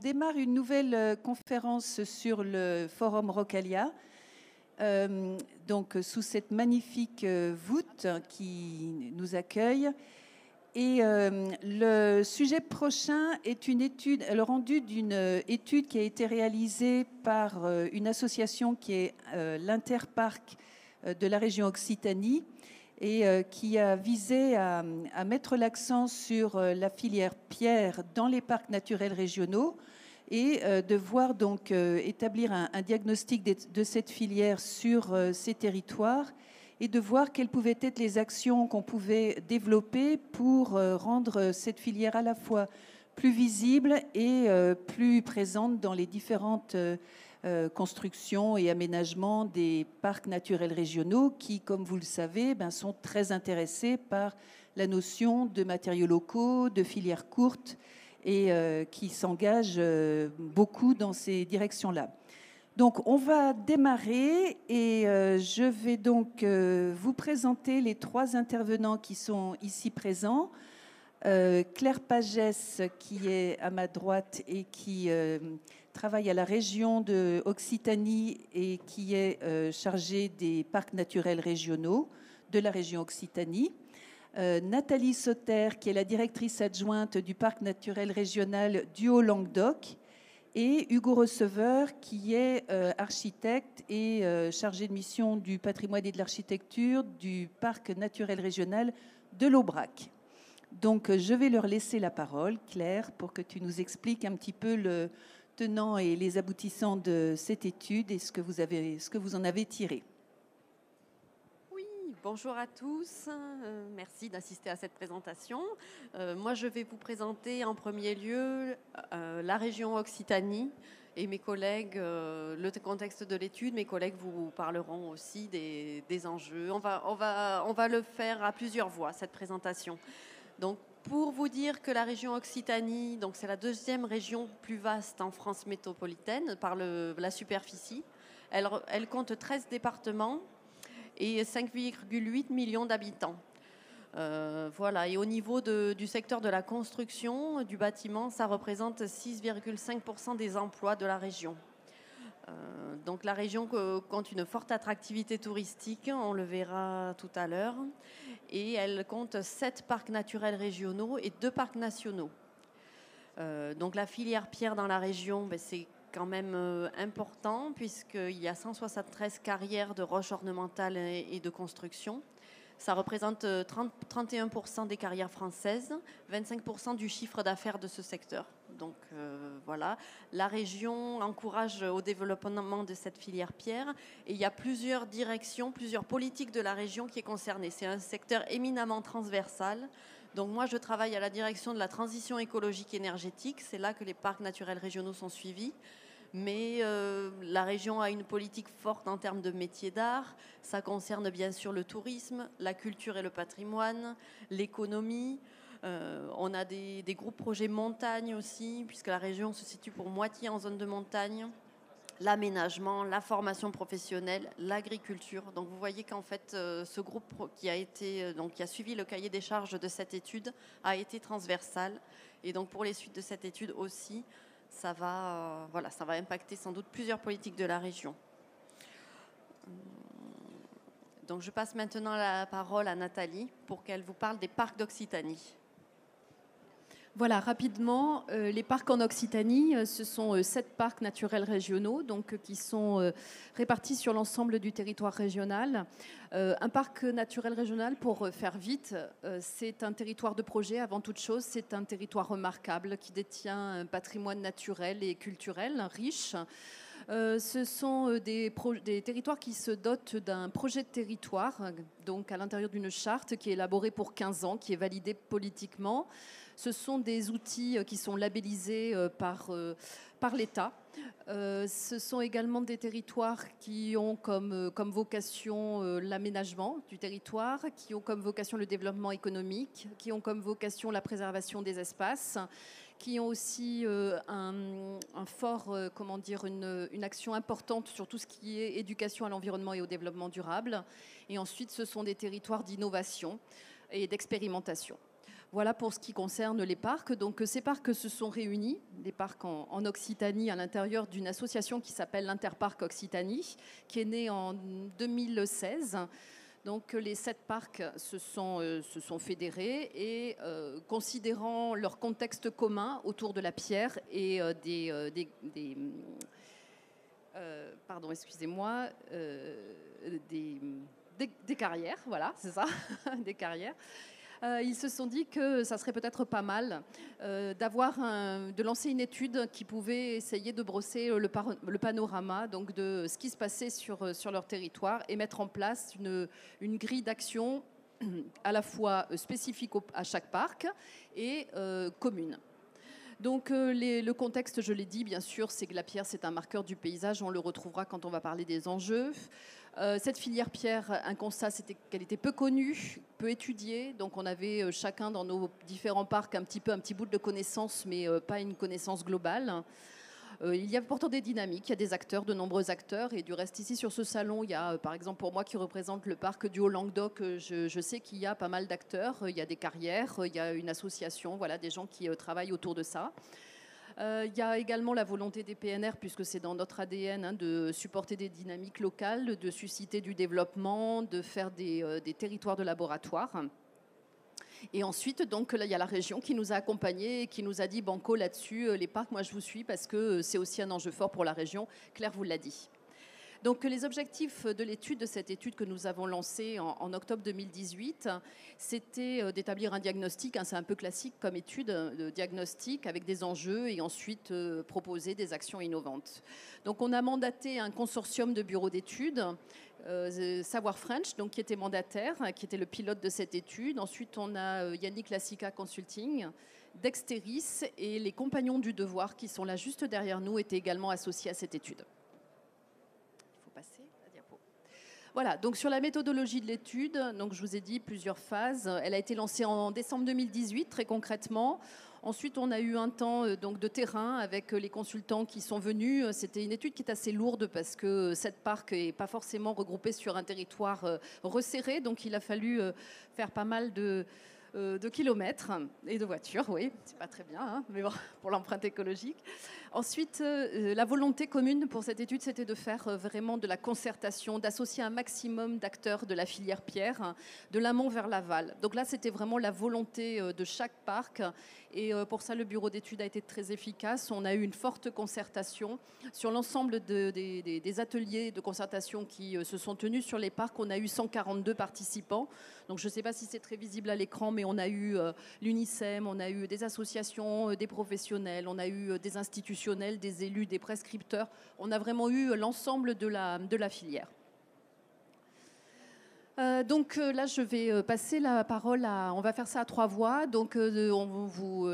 démarre une nouvelle conférence sur le forum Rocalia. donc sous cette magnifique voûte qui nous accueille. Et le sujet prochain est une étude, le rendu d'une étude qui a été réalisée par une association qui est l'Interparc de la région Occitanie et euh, qui a visé à, mettre l'accent sur euh, la filière pierre dans les parcs naturels régionaux et euh, de voir donc établir un, diagnostic de, cette filière sur ces territoires et de voir quelles pouvaient être les actions qu'on pouvait développer pour rendre cette filière à la fois plus visible et plus présente dans les différentes euh, construction et aménagement des parcs naturels régionaux qui, comme vous le savez, ben, sont très intéressés par la notion de matériaux locaux, de filières courtes et euh, qui s'engagent euh, beaucoup dans ces directions-là. Donc on va démarrer et je vais donc vous présenter les trois intervenants qui sont ici présents. Claire Pagès qui est à ma droite et qui travaille à la région de Occitanie et qui est euh, chargée des parcs naturels régionaux de la région Occitanie. Euh, Nathalie Sauter, qui est la directrice adjointe du parc naturel régional du Haut-Languedoc, et Hugo Receveur, qui est euh, architecte et chargé de mission du patrimoine et de l'architecture du parc naturel régional de l'Aubrac. Donc, je vais leur laisser la parole, Claire, pour que tu nous expliques un petit peu le, tenants et les aboutissants de cette étude et ce que vous, avez, ce que vous en avez tiré. Oui, bonjour à tous. Euh, merci d'assister à cette présentation. Euh, moi, je vais vous présenter en premier lieu euh, la région Occitanie et mes collègues, le contexte de l'étude. Mes collègues vous parleront aussi des, des enjeux. On va, on, va, on va le faire à plusieurs voix, cette présentation. Donc, pour vous dire que la région Occitanie, donc c'est la deuxième région plus vaste en France métropolitaine par la superficie. Elle, compte 13 départements et 5,8 millions d'habitants. Euh, voilà, et au niveau du secteur de la construction, du bâtiment, ça représente 6,5% des emplois de la région. Euh, donc la région compte une forte attractivité touristique, on le verra tout à l'heure, et elle compte sept parcs naturels régionaux et deux parcs nationaux. Euh, donc la filière pierre dans la région, ben, c'est quand même euh, important puisqu'il y a 173 carrières de roches ornementales et de construction. Ça représente 31% des carrières françaises, 25% du chiffre d'affaires de ce secteur. Donc euh, voilà, la région encourage au développement de cette filière pierre et il y a plusieurs directions, plusieurs politiques de la région qui est concernée. C'est un secteur éminemment transversal. Donc moi, je travaille à la direction de la transition écologique énergétique. C'est là que les parcs naturels régionaux sont suivis. Mais euh, la région a une politique forte en termes de métiers d'art. Ça concerne bien sûr le tourisme, la culture et le patrimoine, l'économie. Euh, on a des, groupes projets montagne aussi, puisque la région se situe pour moitié en zone de montagne l'aménagement, la formation professionnelle, l'agriculture. Donc vous voyez qu'en fait euh, ce groupe qui a été donc qui a suivi le cahier des charges de cette étude a été transversal et donc pour les suites de cette étude aussi ça va ça va impacter sans doute plusieurs politiques de la région. Donc je passe maintenant la parole à Nathalie pour qu'elle vous parle des parcs d'Occitanie. Voilà, rapidement, euh, les parcs en Occitanie, euh, ce sont euh, sept parcs naturels régionaux, donc qui sont répartis sur l'ensemble du territoire régional. un parc naturel régional, pour faire vite, c'est un territoire de projet avant toute chose. C'est un territoire remarquable qui détient un patrimoine naturel et culturel riche. ce sont des, des, territoires qui se dotent d'un projet de territoire, donc à l'intérieur d'une charte qui est élaborée pour 15 ans, qui est validée politiquement. Ce sont des outils euh, qui sont labellisés euh, par, euh, par l'État. ce sont également des territoires qui ont comme, comme vocation l'aménagement du territoire, qui ont comme vocation le développement économique, qui ont comme vocation la préservation des espaces, qui ont aussi un, fort, comment dire, une, une, action importante sur tout ce qui est éducation à l'environnement et au développement durable. Et ensuite, ce sont des territoires d'innovation et d'expérimentation. Voilà pour ce qui concerne les parcs. Donc ces parcs se sont réunis, des parcs en, Occitanie, à l'intérieur d'une association qui s'appelle l'Interparc Occitanie, qui est née en 2016. Donc les sept parcs se sont, euh, fédérés et euh, considérant leur contexte commun autour de la pierre et euh, des, des, carrières, voilà, c'est ça, des carrières. Euh, ils se sont dit que ça serait peut-être pas mal euh, de lancer une étude qui pouvait essayer de brosser le, panorama donc de ce qui se passait sur, sur leur territoire et mettre en place une, grille d'action à la fois spécifique à chaque parc et euh, commune. Donc le contexte, je l'ai dit, bien sûr, c'est que la pierre, c'est un marqueur du paysage. On le retrouvera quand on va parler des enjeux. Euh, cette filière pierre, un constat, c'était qu'elle était peu connue, peu étudiée. Donc on avait euh, chacun dans nos différents parcs un petit peu un petit bout de connaissance, mais euh, pas une connaissance globale. il y a pourtant des dynamiques, il y a des acteurs, de nombreux acteurs. Et du reste, ici sur ce salon, il y a par exemple pour moi qui représente le parc du Haut-Languedoc, je, je, sais qu'il y a pas mal d'acteurs. Il y a des carrières, il y a une association, voilà, des gens qui travaillent autour de ça. Euh, il y a également la volonté des PNR, puisque c'est dans notre ADN, hein, de supporter des dynamiques locales, de susciter du développement, de faire des, euh, territoires de laboratoire. Et ensuite, donc, là, il y a la région qui nous a accompagnés et qui nous a dit Banco là-dessus, euh, les parcs, moi je vous suis parce que c'est aussi un enjeu fort pour la région. Claire vous l'a dit. Donc les objectifs de l'étude, de cette étude que nous avons lancée en, octobre 2018, c'était euh, d'établir un diagnostic, hein, c'est un peu classique comme étude euh, de diagnostic avec des enjeux et ensuite euh, proposer des actions innovantes. Donc on a mandaté un consortium de bureaux d'études. Savoir French, donc, qui était mandataire, qui était le pilote de cette étude. Ensuite, on a Yannick Lassica Consulting, Dexteris et les compagnons du devoir qui sont là juste derrière nous étaient également associés à cette étude. Voilà, donc sur la méthodologie de l'étude, je vous ai dit plusieurs phases. Elle a été lancée en décembre 2018, très concrètement. Ensuite, on a eu un temps euh, donc de terrain avec euh, les consultants qui sont venus. C'était une étude qui est assez lourde parce que cette parc n'est pas forcément regroupée sur un territoire euh, resserré, donc il a fallu faire pas mal de de kilomètres et de voitures, oui, c'est pas très bien, hein, mais bon, pour l'empreinte écologique. Ensuite, euh, la volonté commune pour cette étude, c'était de faire euh, vraiment de la concertation, d'associer un maximum d'acteurs de la filière pierre, hein, de l'amont vers l'aval. Donc là, c'était vraiment la volonté euh, de chaque parc. Et pour ça, le bureau d'études a été très efficace. On a eu une forte concertation sur l'ensemble des, ateliers de concertation qui se sont tenus sur les parcs. On a eu 142 participants. Donc je ne sais pas si c'est très visible à l'écran, mais on a eu l'UNICEM, on a eu des associations, des professionnels, on a eu des institutions des élus, des prescripteurs. On a vraiment eu l'ensemble de la, filière. Euh, donc euh, là, je vais euh, passer la parole à. On va faire ça à trois voix. Donc on vous,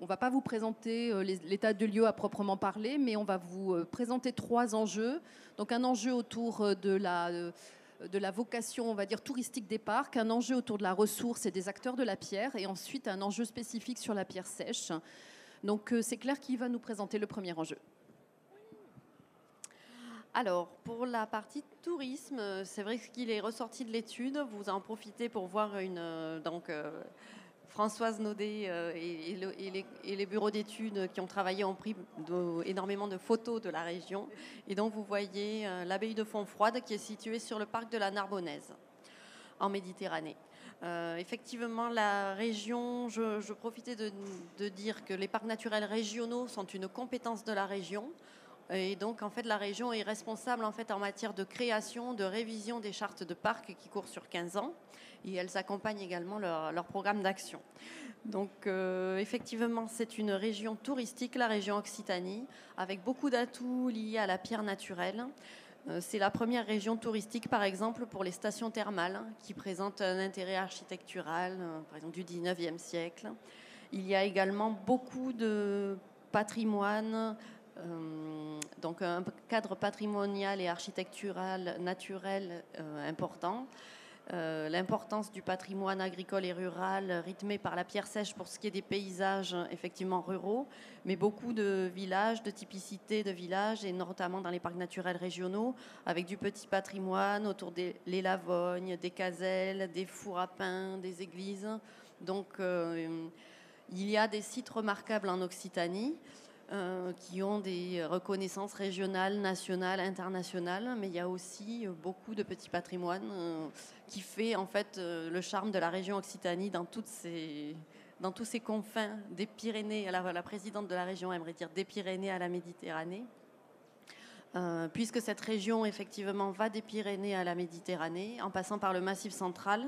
on va pas vous présenter l'état de lieu à proprement parler, mais on va vous présenter trois enjeux. Donc un enjeu autour de la de la vocation, on va dire, touristique des parcs, un enjeu autour de la ressource et des acteurs de la pierre, et ensuite un enjeu spécifique sur la pierre sèche. Donc euh, c'est Claire qui va nous présenter le premier enjeu. Alors, pour la partie tourisme, c'est vrai qu'il est ressorti de l'étude. Vous en profitez pour voir une. Euh, donc, euh, Françoise Naudet et, les, bureaux d'études qui ont travaillé ont pris énormément de photos de la région. Et donc, vous voyez l'abbaye de Fontfroide qui est située sur le parc de la Narbonnaise, en Méditerranée. Euh, effectivement, la région, je, profitais de, dire que les parcs naturels régionaux sont une compétence de la région. Et donc, en fait, la région est responsable en, fait, en matière de création, de révision des chartes de parcs qui courent sur 15 ans. Et elles accompagnent également leur, programme d'action. Donc, euh, effectivement, c'est une région touristique, la région Occitanie, avec beaucoup d'atouts liés à la pierre naturelle. Euh, c'est la première région touristique, par exemple, pour les stations thermales, hein, qui présentent un intérêt architectural, euh, par exemple, du 19e siècle. Il y a également beaucoup de patrimoine, euh, donc un cadre patrimonial et architectural naturel important. Euh, l'importance du patrimoine agricole et rural rythmé par la pierre sèche pour ce qui est des paysages effectivement ruraux, mais beaucoup de villages, de typicité de villages, et notamment dans les parcs naturels régionaux, avec du petit patrimoine autour des lavognes, des caselles, des fours à pain, des églises, Donc, il y a des sites remarquables en Occitanie. Qui ont des reconnaissances régionales, nationales, internationales, mais il y a aussi beaucoup de petits patrimoines qui fait en fait le charme de la région Occitanie dans toutes ces, dans tous ces confins des Pyrénées, la, présidente de la région aimerait dire des Pyrénées à la Méditerranée, euh, puisque cette région effectivement va des Pyrénées à la Méditerranée, en passant par le Massif central.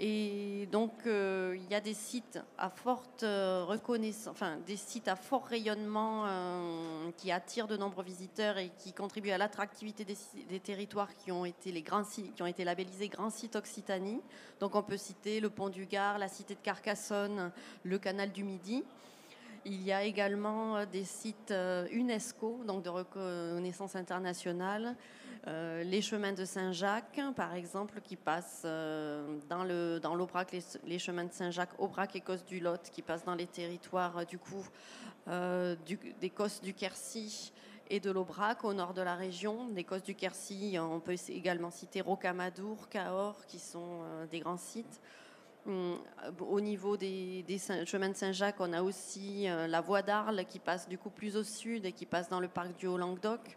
Et donc, euh, il y a des sites à forte euh, reconnaissance, enfin, des sites à fort rayonnement euh, qui attirent de nombreux visiteurs et qui contribuent à l'attractivité des, territoires qui ont été les grands sites, qui ont été labellisés grands sites Occitanie. Donc, on peut citer le pont du Gard, la cité de Carcassonne, le canal du Midi. Il y a également des sites UNESCO, donc de reconnaissance internationale, euh, les chemins de Saint-Jacques, par exemple, qui passent euh, dans, l'Aubrac, les, chemins de Saint-Jacques, Aubrac et Cosse du Lot, qui passent dans les territoires euh, du coup des Cosses du Quercy et de l'Aubrac au nord de la région. Des Cosses du Quercy, on peut également citer Rocamadour, Cahors, qui sont des grands sites. Hum, au niveau des, des chemins de Saint-Jacques, on a aussi la voie d'Arles qui passe du coup plus au sud et qui passe dans le parc du Haut-Languedoc.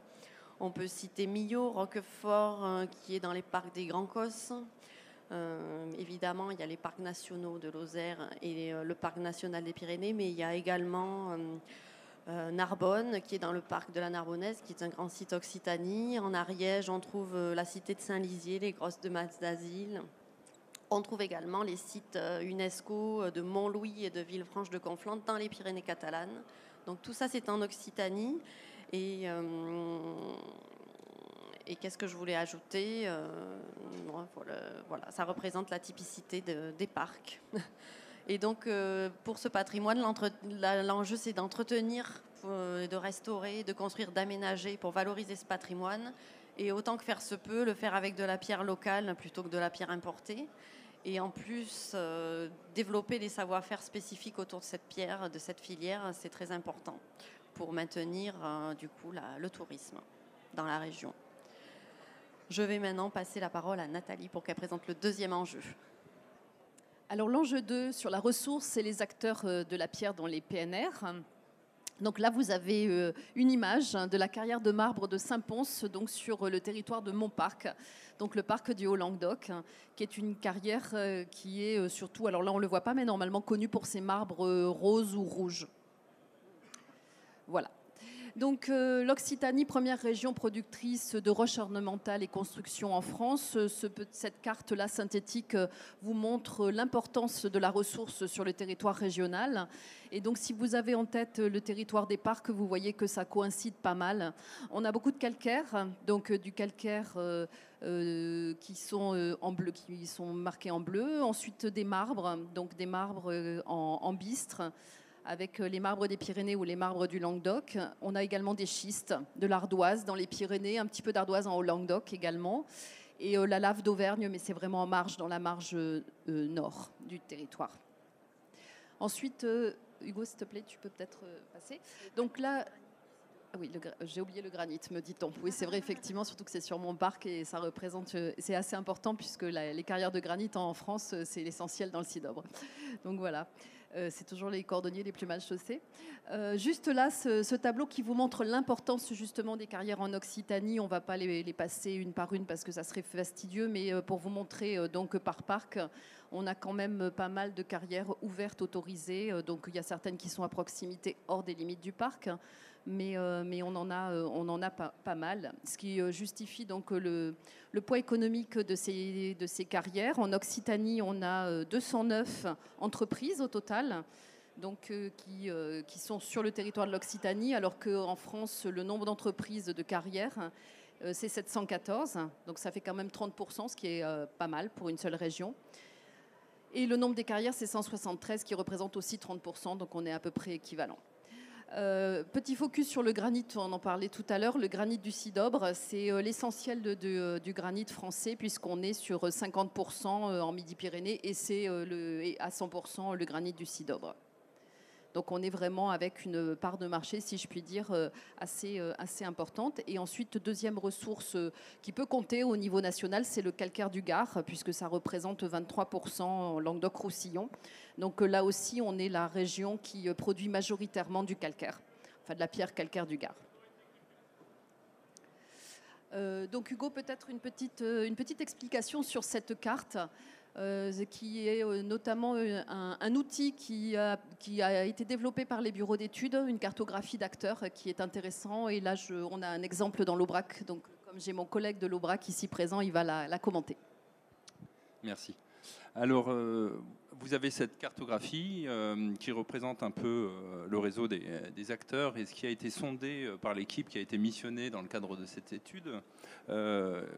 On peut citer Millau, Roquefort, euh, qui est dans les parcs des Grands Cosses. Euh, évidemment, il y a les parcs nationaux de Lozère et euh, le parc national des Pyrénées, mais il y a également Narbonne, qui est dans le parc de la Narbonnaise, qui est un grand site Occitanie. En Ariège, on trouve la cité de Saint-Lizier, les grosses de d'Asile. On trouve également les sites UNESCO de Montlouis et de Villefranche de Conflans dans les Pyrénées catalanes. Donc tout ça, c'est en Occitanie. Et, euh, et qu'est-ce que je voulais ajouter euh, voilà, ça représente la typicité des parcs. Et donc, euh, pour ce patrimoine, l'enjeu, c'est d'entretenir, de restaurer, de construire, d'aménager pour valoriser ce patrimoine. Et autant que faire se peut, le faire avec de la pierre locale plutôt que de la pierre importée. Et en plus, développer des savoir-faire spécifiques autour de cette pierre, de cette filière, c'est très important pour maintenir euh, du coup le tourisme dans la région. Je vais maintenant passer la parole à Nathalie pour qu'elle présente le deuxième enjeu. Alors l'enjeu 2 sur la ressource, c'est les acteurs euh, de la pierre dans les PNR. Donc là, vous avez euh, une image de la carrière de marbre de Saint-Pons, donc sur le territoire de Montparc, donc le parc du Haut-Languedoc, qui est une carrière qui est surtout, alors là on ne le voit pas, mais normalement connue pour ses marbres roses ou rouges. Voilà. Donc euh, l'Occitanie, première région productrice de roches ornementales et construction en France, euh, cette carte-là synthétique euh, vous montre l'importance de la ressource sur le territoire régional. Et donc si vous avez en tête le territoire des parcs, vous voyez que ça coïncide pas mal. On a beaucoup de calcaire, donc du calcaire qui sont en bleu, qui sont marqués en bleu. Ensuite des marbres, donc des marbres en, en bistre avec euh, les marbres des Pyrénées ou les marbres du Languedoc. On a également des schistes, de l'ardoise dans les Pyrénées, un petit peu d'ardoise en Haut-Languedoc également. Et euh, la lave d'Auvergne, mais c'est vraiment en marge, dans la marge euh, nord du territoire. Ensuite, Hugo, s'il te plaît, tu peux peut-être passer. Donc là, ah oui, j'ai oublié le granit, me dit-on. Oui, c'est vrai, effectivement, surtout que c'est sur mon parc et ça représente, c'est assez important puisque les carrières de granit en France, c'est l'essentiel dans le Cidobre. Donc voilà. Euh, c'est toujours les cordonniers les plus mal chaussés. Euh, juste là, ce, tableau qui vous montre l'importance justement des carrières en Occitanie. On ne va pas les, passer une par une parce que ça serait fastidieux, mais euh, pour vous montrer donc par parc, on a quand même pas mal de carrières ouvertes, autorisées. Donc il y a certaines qui sont à proximité hors des limites du parc mais, euh, mais on en a, euh, pas, mal, ce qui euh, justifie donc le, le, poids économique de ces, de ces carrières. En Occitanie, on a 209 entreprises au total. Donc, qui, qui, sont sur le territoire de l'Occitanie, alors qu'en France, le nombre d'entreprises de carrières, c'est 714. Donc, ça fait quand même 30%, ce qui est pas mal pour une seule région. Et le nombre des carrières, c'est 173, qui représente aussi 30%, donc on est à peu près équivalent. Euh, petit focus sur le granit, on en parlait tout à l'heure. Le granit du Cidobre, c'est euh, l'essentiel de, du granit français, puisqu'on est sur 50% euh, en Midi-Pyrénées et c'est à 100% le granit du Cidobre. Donc on est vraiment avec une part de marché, si je puis dire, assez, assez importante. Et ensuite, deuxième ressource qui peut compter au niveau national, c'est le calcaire du Gard, puisque ça représente 23% en Languedoc-Roussillon. Donc là aussi, on est la région qui produit majoritairement du calcaire, enfin de la pierre calcaire du Gard. Euh, donc Hugo, peut-être euh, une petite explication sur cette carte. Euh, qui est notamment un, outil qui a, été développé par les bureaux d'études, une cartographie d'acteurs qui est intéressant. Et là, on a un exemple dans l'Aubrac. Donc, comme j'ai mon collègue de l'Aubrac ici présent, il va la commenter. Merci. Alors, vous avez cette cartographie euh, qui représente un peu euh, le réseau des, acteurs et ce qui a été sondé euh, par l'équipe qui a été missionnée dans le cadre de cette étude.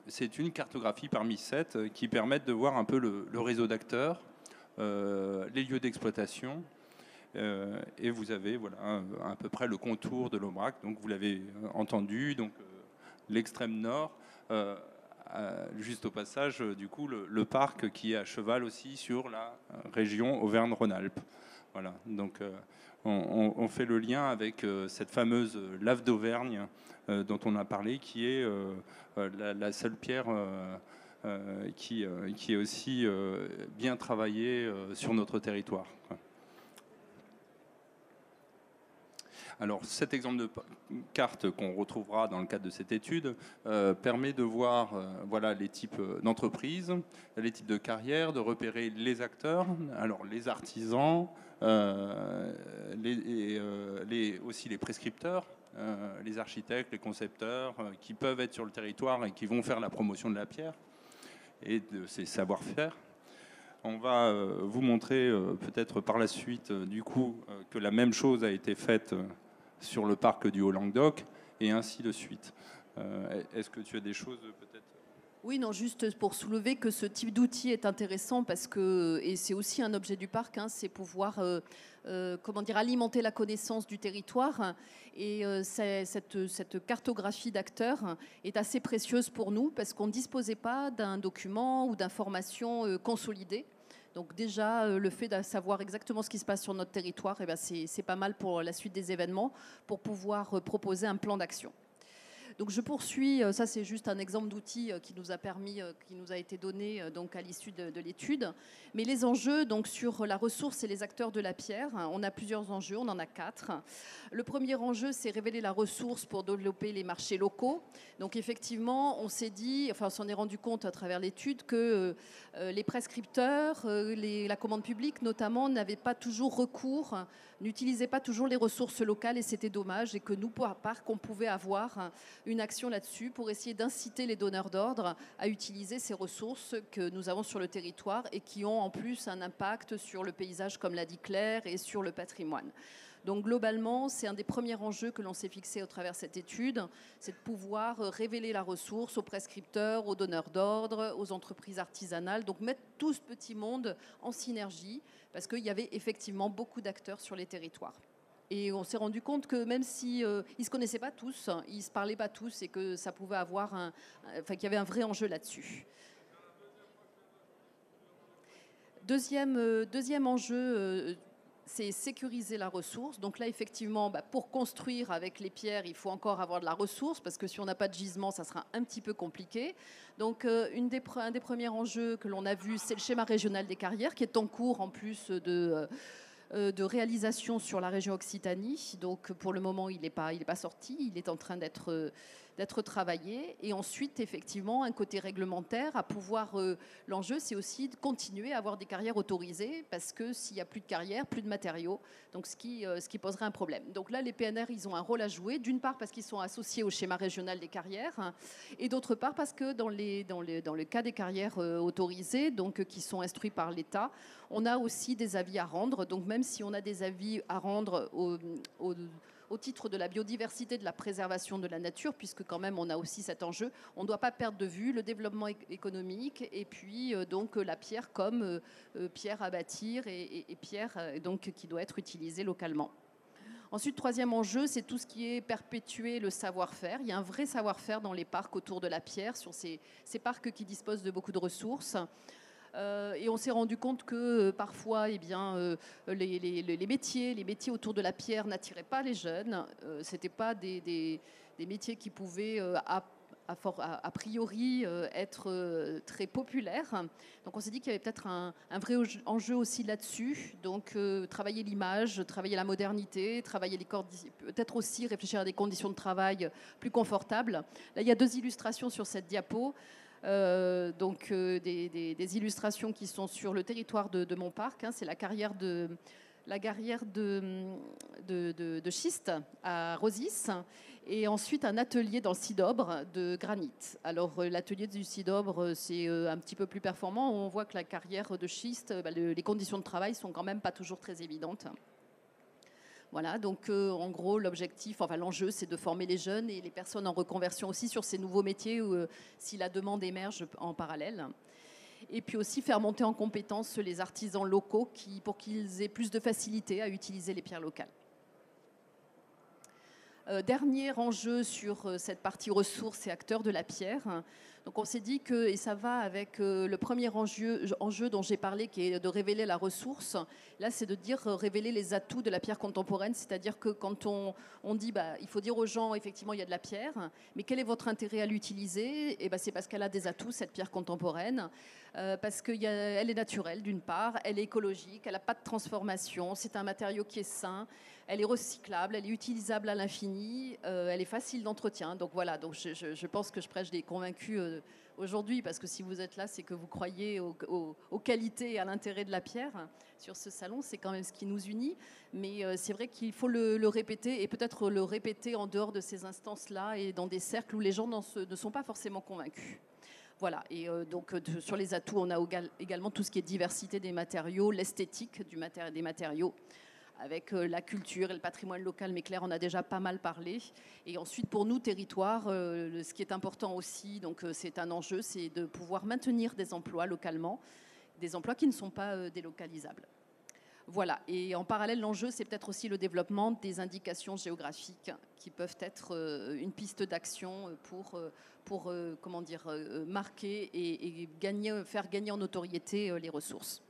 c'est une cartographie parmi sept qui permettent de voir un peu le, réseau d'acteurs, les lieux d'exploitation. et vous avez voilà, à peu près le contour de l'Aubrac. Donc vous l'avez entendu, donc l'extrême nord juste au passage, euh, du coup, le, parc qui est à cheval aussi sur la euh, région Auvergne-Rhône-Alpes. Voilà, donc on, fait le lien avec cette fameuse lave d'Auvergne dont on a parlé, qui est la, seule pierre qui, qui, est aussi bien travaillée sur notre territoire. Alors cet exemple de carte qu'on retrouvera dans le cadre de cette étude euh, permet de voir euh, voilà, les types euh, d'entreprises, les types de carrières, de repérer les acteurs, alors les artisans, aussi les prescripteurs, les architectes, les concepteurs qui peuvent être sur le territoire et qui vont faire la promotion de la pierre et de ses savoir-faire. On va vous montrer peut-être par la suite du coup que la même chose a été faite sur le parc du Haut-Languedoc, et ainsi de suite. Euh, est-ce que tu as des choses peut-être? Oui, non, juste pour soulever que ce type d'outil est intéressant parce que, et c'est aussi un objet du parc, hein, c'est pouvoir, euh, euh, comment dire, alimenter la connaissance du territoire. Et cette, cette, cartographie d'acteurs est assez précieuse pour nous parce qu'on ne disposait pas d'un document ou d'informations consolidées. Donc déjà, euh, le fait de savoir exactement ce qui se passe sur notre territoire, eh ben, c'est pas mal pour la suite des événements, pour pouvoir euh, proposer un plan d'action. Donc je poursuis, euh, ça c'est juste un exemple d'outil euh, qui nous a permis, euh, qui nous a été donné donc à l'issue de, l'étude. Mais les enjeux donc sur la ressource et les acteurs de la pierre, hein, on a plusieurs enjeux, on en a quatre. Le premier enjeu, c'est révéler la ressource pour développer les marchés locaux. Donc effectivement, on s'est dit, enfin on s'en est rendu compte à travers l'étude que les prescripteurs, la commande publique notamment, n'avaient pas toujours recours, n'utilisaient pas toujours les ressources locales et c'était dommage et que nous, par part, qu'on pouvait avoir une action là-dessus pour essayer d'inciter les donneurs d'ordre à utiliser ces ressources que nous avons sur le territoire et qui ont en plus un impact sur le paysage, comme l'a dit Claire, et sur le patrimoine. Donc globalement, c'est un des premiers enjeux que l'on s'est fixé au travers de cette étude, c'est de pouvoir révéler la ressource aux prescripteurs, aux donneurs d'ordre, aux entreprises artisanales, donc mettre tout ce petit monde en synergie, parce qu'il y avait effectivement beaucoup d'acteurs sur les territoires. Et on s'est rendu compte que même si euh, ils se connaissaient pas tous, ils se parlaient pas tous, et que ça pouvait avoir enfin qu'il y avait un vrai enjeu là-dessus. Deuxième, euh, deuxième enjeu, euh, c'est sécuriser la ressource. Donc là, effectivement, bah, pour construire avec les pierres, il faut encore avoir de la ressource, parce que si on n'a pas de gisement, ça sera un petit peu compliqué. Donc une des, un des premiers enjeux que l'on a vu, c'est le schéma régional des carrières, qui est en cours en plus de euh, de réalisation sur la région Occitanie. Donc pour le moment, il n'est pas, pas sorti, il est en train d'être euh, d'être travaillé. Et ensuite, effectivement, un côté réglementaire à pouvoir. Euh, l'enjeu, c'est aussi de continuer à avoir des carrières autorisées parce que s'il n'y a plus de carrières, plus de matériaux, donc ce qui, euh, ce qui poserait un problème. Donc là, les PNR, ils ont un rôle à jouer. D'une part, parce qu'ils sont associés au schéma régional des carrières, hein, et d'autre part, parce que dans, les, dans, les, dans le cas des carrières euh, autorisées, donc qui sont instruits par l'État, on a aussi des avis à rendre. Donc même si on a des avis à rendre au, au au titre de la biodiversité, de la préservation de la nature, puisque quand même on a aussi cet enjeu. On ne doit pas perdre de vue le développement économique et puis euh, donc la pierre comme euh, euh, pierre à bâtir et, pierre donc qui doit être utilisée localement. Ensuite, troisième enjeu, c'est tout ce qui est perpétuer le savoir-faire. Il y a un vrai savoir-faire dans les parcs autour de la pierre, sur ces parcs qui disposent de beaucoup de ressources. Et on s'est rendu compte que parfois, eh bien, les, les, métiers, les métiers autour de la pierre n'attiraient pas les jeunes. Ce n'étaient pas des, métiers qui pouvaient a, priori euh, être euh, très populaire. Donc on s'est dit qu'il y avait peut-être un, vrai enjeu aussi là-dessus. Donc euh, travailler l'image, travailler la modernité, travailler les peut-être aussi réfléchir à des conditions de travail plus confortables. Là, il y a deux illustrations sur cette diapo. Donc des, illustrations qui sont sur le territoire de, mon parc. Hein. C'est la carrière de la carrière de, de, schiste à Rosis et ensuite un atelier dans le Sidobre de granit. Alors euh, l'atelier du Sidobre, euh, c'est euh, un petit peu plus performant. On voit que la carrière de schiste, bah, les conditions de travail sont quand même pas toujours très évidentes. Voilà, donc en gros, l'objectif, enfin l'enjeu, c'est de former les jeunes et les personnes en reconversion aussi sur ces nouveaux métiers si la demande émerge en parallèle. Et puis aussi faire monter en compétence les artisans locaux pour qu'ils aient plus de facilité à utiliser les pierres locales. Euh, dernier enjeu sur euh, cette partie ressources et acteurs de la pierre. Donc on s'est dit que, et ça va avec euh, le premier enjeu, dont j'ai parlé, qui est de révéler la ressource, là c'est de dire révéler les atouts de la pierre contemporaine, c'est-à-dire que quand on, on dit, bah, il faut dire aux gens, effectivement, il y a de la pierre, mais quel est votre intérêt à l'utiliser? Et eh ben, C'est parce qu'elle a des atouts, cette pierre contemporaine. parce qu'elle est naturelle d'une part, elle est écologique, elle n'a pas de transformation, c'est un matériau qui est sain, elle est recyclable, elle est utilisable à l'infini, euh, elle est facile d'entretien. Donc voilà, donc je, pense que je prêche des convaincus euh, aujourd'hui, parce que si vous êtes là, c'est que vous croyez aux, qualités et à l'intérêt de la pierre. Sur ce salon, c'est quand même ce qui nous unit. Mais euh, c'est vrai qu'il faut le, répéter, et peut-être le répéter en dehors de ces instances-là et dans des cercles où les gens ne sont pas forcément convaincus. Voilà, et donc sur les atouts, on a également tout ce qui est diversité des matériaux, l'esthétique des matériaux, avec euh, la culture et le patrimoine local, mais Claire en a déjà pas mal parlé. Et ensuite, pour nous, territoire, euh, ce qui est important aussi, donc euh, c'est un enjeu, c'est de pouvoir maintenir des emplois localement, des emplois qui ne sont pas délocalisables. Voilà, et en parallèle, l'enjeu, c'est peut-être aussi le développement des indications géographiques qui peuvent être une piste d'action pour, marquer et, faire gagner en notoriété les ressources.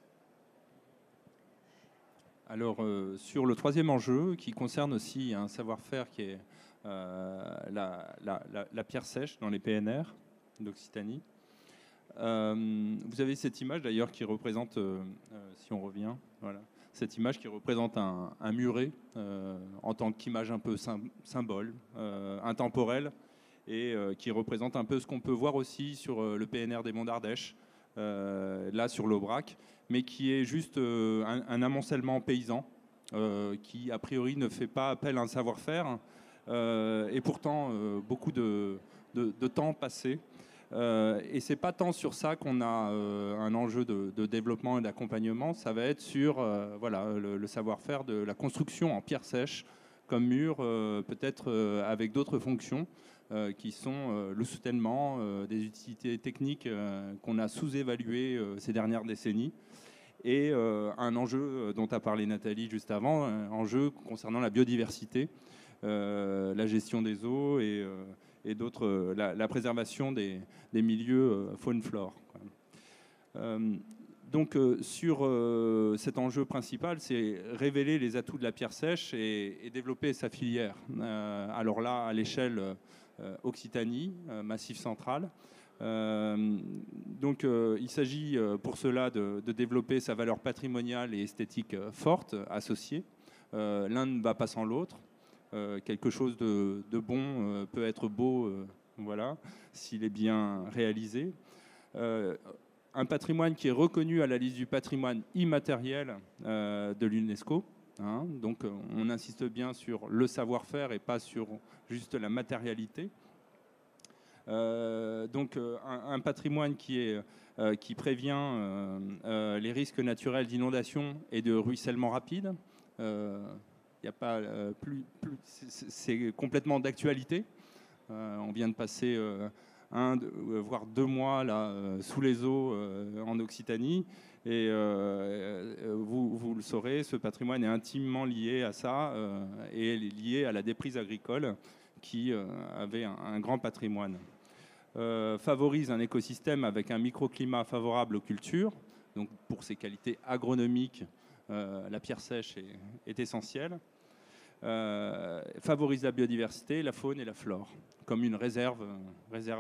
Alors, euh, sur le troisième enjeu, qui concerne aussi un savoir-faire qui est euh, la, pierre sèche dans les PNR d'Occitanie. Euh, vous avez cette image d'ailleurs qui représente, si on revient, cette image qui représente un, muret en tant qu'image un peu symbole, intemporelle, et qui représente un peu ce qu'on peut voir aussi sur le PNR des Monts d'Ardèche, là sur l'Aubrac, mais qui est juste euh, un, amoncellement paysan, euh, qui a priori ne fait pas appel à un savoir-faire, euh, et pourtant beaucoup de, temps passé. et c'est pas tant sur ça qu'on a un enjeu de, développement et d'accompagnement, ça va être sur voilà, le, savoir-faire de la construction en pierre sèche, comme mur, peut-être avec d'autres fonctions. Qui sont le soutènement des utilités techniques qu'on a sous-évaluées ces dernières décennies et euh, un enjeu euh, dont a parlé Nathalie juste avant, un enjeu concernant la biodiversité, euh, la gestion des eaux et, d'autres, la, préservation des, milieux faune-flore. donc sur cet enjeu principal, c'est révéler les atouts de la pierre sèche et, développer sa filière. alors là, à l'échelle Occitanie, Massif central, euh, donc euh, il s'agit euh, pour cela de, développer sa valeur patrimoniale et esthétique forte, associée. L'un ne va pas sans l'autre. quelque chose de, bon peut être beau, voilà, s'il est bien réalisé. un patrimoine qui est reconnu à la liste du patrimoine immatériel de l'UNESCO. Hein. donc on insiste bien sur le savoir-faire et pas sur juste la matérialité. Euh, donc euh, un, patrimoine qui, euh, prévient les risques naturels d'inondation et de ruissellement rapide. Il a pas plus, c'est complètement d'actualité. on vient de passer un, voire deux mois là, sous les eaux en Occitanie. Et vous, vous, le saurez, ce patrimoine est intimement lié à ça et lié à la déprise agricole qui avait un grand patrimoine. Euh, favorise un écosystème avec un microclimat favorable aux cultures, Donc pour ses qualités agronomiques, la pierre sèche est essentielle. favorise la biodiversité, la faune et la flore comme une réserve,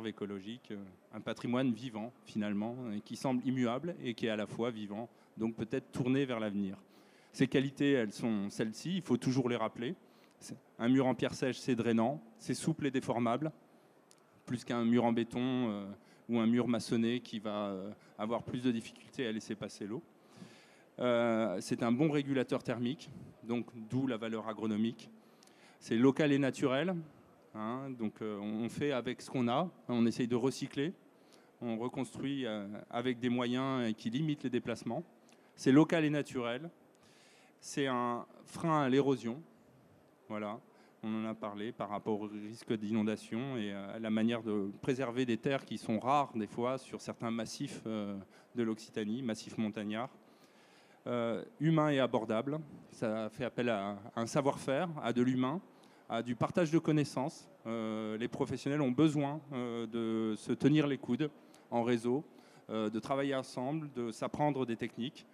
écologique, un patrimoine vivant finalement, qui semble immuable et qui est à la fois vivant, donc peut-être tourné vers l'avenir. Ces qualités, elles sont celles-ci, il faut toujours les rappeler. Un mur en pierre sèche, c'est drainant, c'est souple et déformable, plus qu'un mur en béton euh, ou un mur maçonné qui va euh, avoir plus de difficultés à laisser passer l'eau. Euh, c'est un bon régulateur thermique, donc d'où la valeur agronomique. C'est local et naturel, hein, donc on fait avec ce qu'on a, on essaye de recycler, on reconstruit avec des moyens qui limitent les déplacements. C'est local et naturel, c'est un frein à l'érosion. Voilà, on en a parlé par rapport au risque d'inondation et à la manière de préserver des terres qui sont rares des fois sur certains massifs euh, de l'Occitanie, massifs montagnards. Euh, humain et abordable, ça fait appel à un savoir-faire, à de l'humain, à du partage de connaissances. Euh, les professionnels ont besoin de se tenir les coudes en réseau, de travailler ensemble, de s'apprendre des techniques.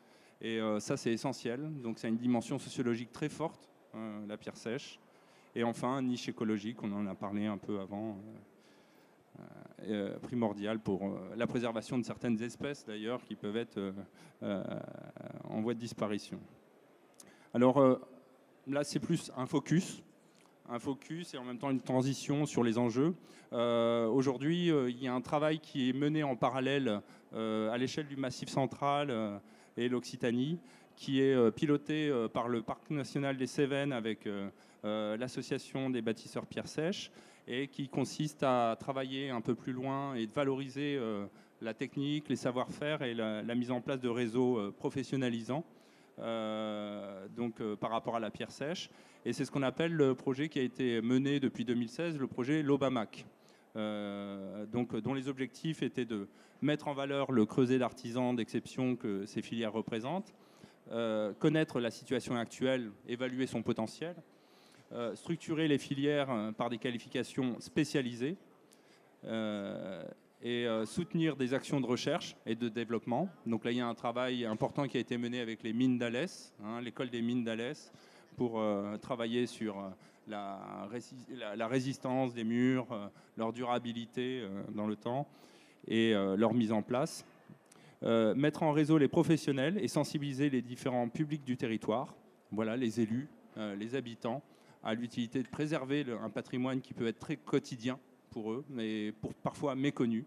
Et euh, ça, c'est essentiel. Donc, ça a une dimension sociologique très forte, euh, la pierre sèche. Et enfin, niche écologique, on en a parlé un peu avant, euh, primordial pour la préservation de certaines espèces, d'ailleurs, qui peuvent être en voie de disparition. Alors, là, c'est plus un focus un focus et en même temps une transition sur les enjeux. Aujourd'hui, il y a un travail qui est mené en parallèle à l'échelle du Massif central et l'Occitanie, qui est euh, piloté euh, par le Parc national des Cévennes avec euh, l'association des bâtisseurs pierre sèche et qui consiste à travailler un peu plus loin et de valoriser la technique, les savoir-faire et la, mise en place de réseaux professionnalisants. Donc par rapport à la pierre sèche. Et c'est ce qu'on appelle le projet qui a été mené depuis 2016, le projet Lobamac. Euh, donc, dont les objectifs étaient de mettre en valeur le creuset d'artisans d'exception que ces filières représentent, euh, connaître la situation actuelle, évaluer son potentiel, euh, structurer les filières par des qualifications spécialisées et soutenir des actions de recherche et de développement. Donc là, il y a un travail important qui a été mené avec les mines d'Alès, hein, l'école des mines d'Alès, pour travailler sur la, résistance des murs, euh, leur durabilité euh, dans le temps et euh, leur mise en place. mettre en réseau les professionnels et sensibiliser les différents publics du territoire, voilà, les élus, les habitants, à l'utilité de préserver un patrimoine qui peut être très quotidien pour eux, mais parfois méconnu.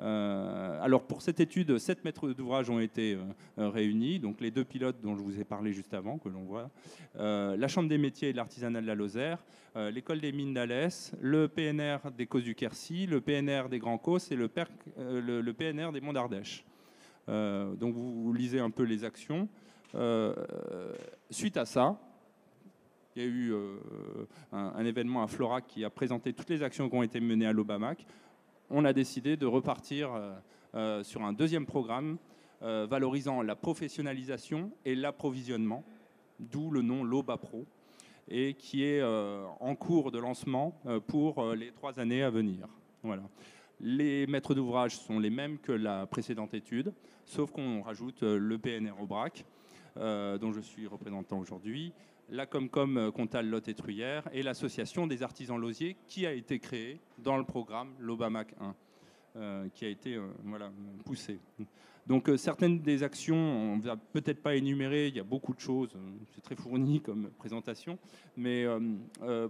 Euh, alors pour cette étude, sept maîtres d'ouvrage ont été euh, euh, réunis, donc les deux pilotes dont je vous ai parlé juste avant, que l'on voit, la Chambre des métiers et de l'artisanat de la Lozère, l'école des mines d'Alès, le PNR des Causes du Quercy, le PNR des Grands Causses et le, PNR des Monts d'Ardèche. donc vous, lisez un peu les actions. suite à ça, il y a eu un, un, événement à Florac qui a présenté toutes les actions qui ont été menées à l'Obamac on a décidé de repartir euh, euh, sur un deuxième programme euh, valorisant la professionnalisation et l'approvisionnement, d'où le nom LOBA Pro, et qui est en cours de lancement pour les trois années à venir. Voilà. Les maîtres d'ouvrage sont les mêmes que la précédente étude, sauf qu'on rajoute le PNR au BRAC, dont je suis représentant aujourd'hui, la Comcom euh, Comtal Lot et Truyère et l'association des artisans lausiers qui a été créée dans le programme l'Obamac 1, euh, qui a été euh, voilà, poussé. Donc certaines des actions, on ne va peut-être pas énumérer, il y a beaucoup de choses, c'est très fourni comme présentation, mais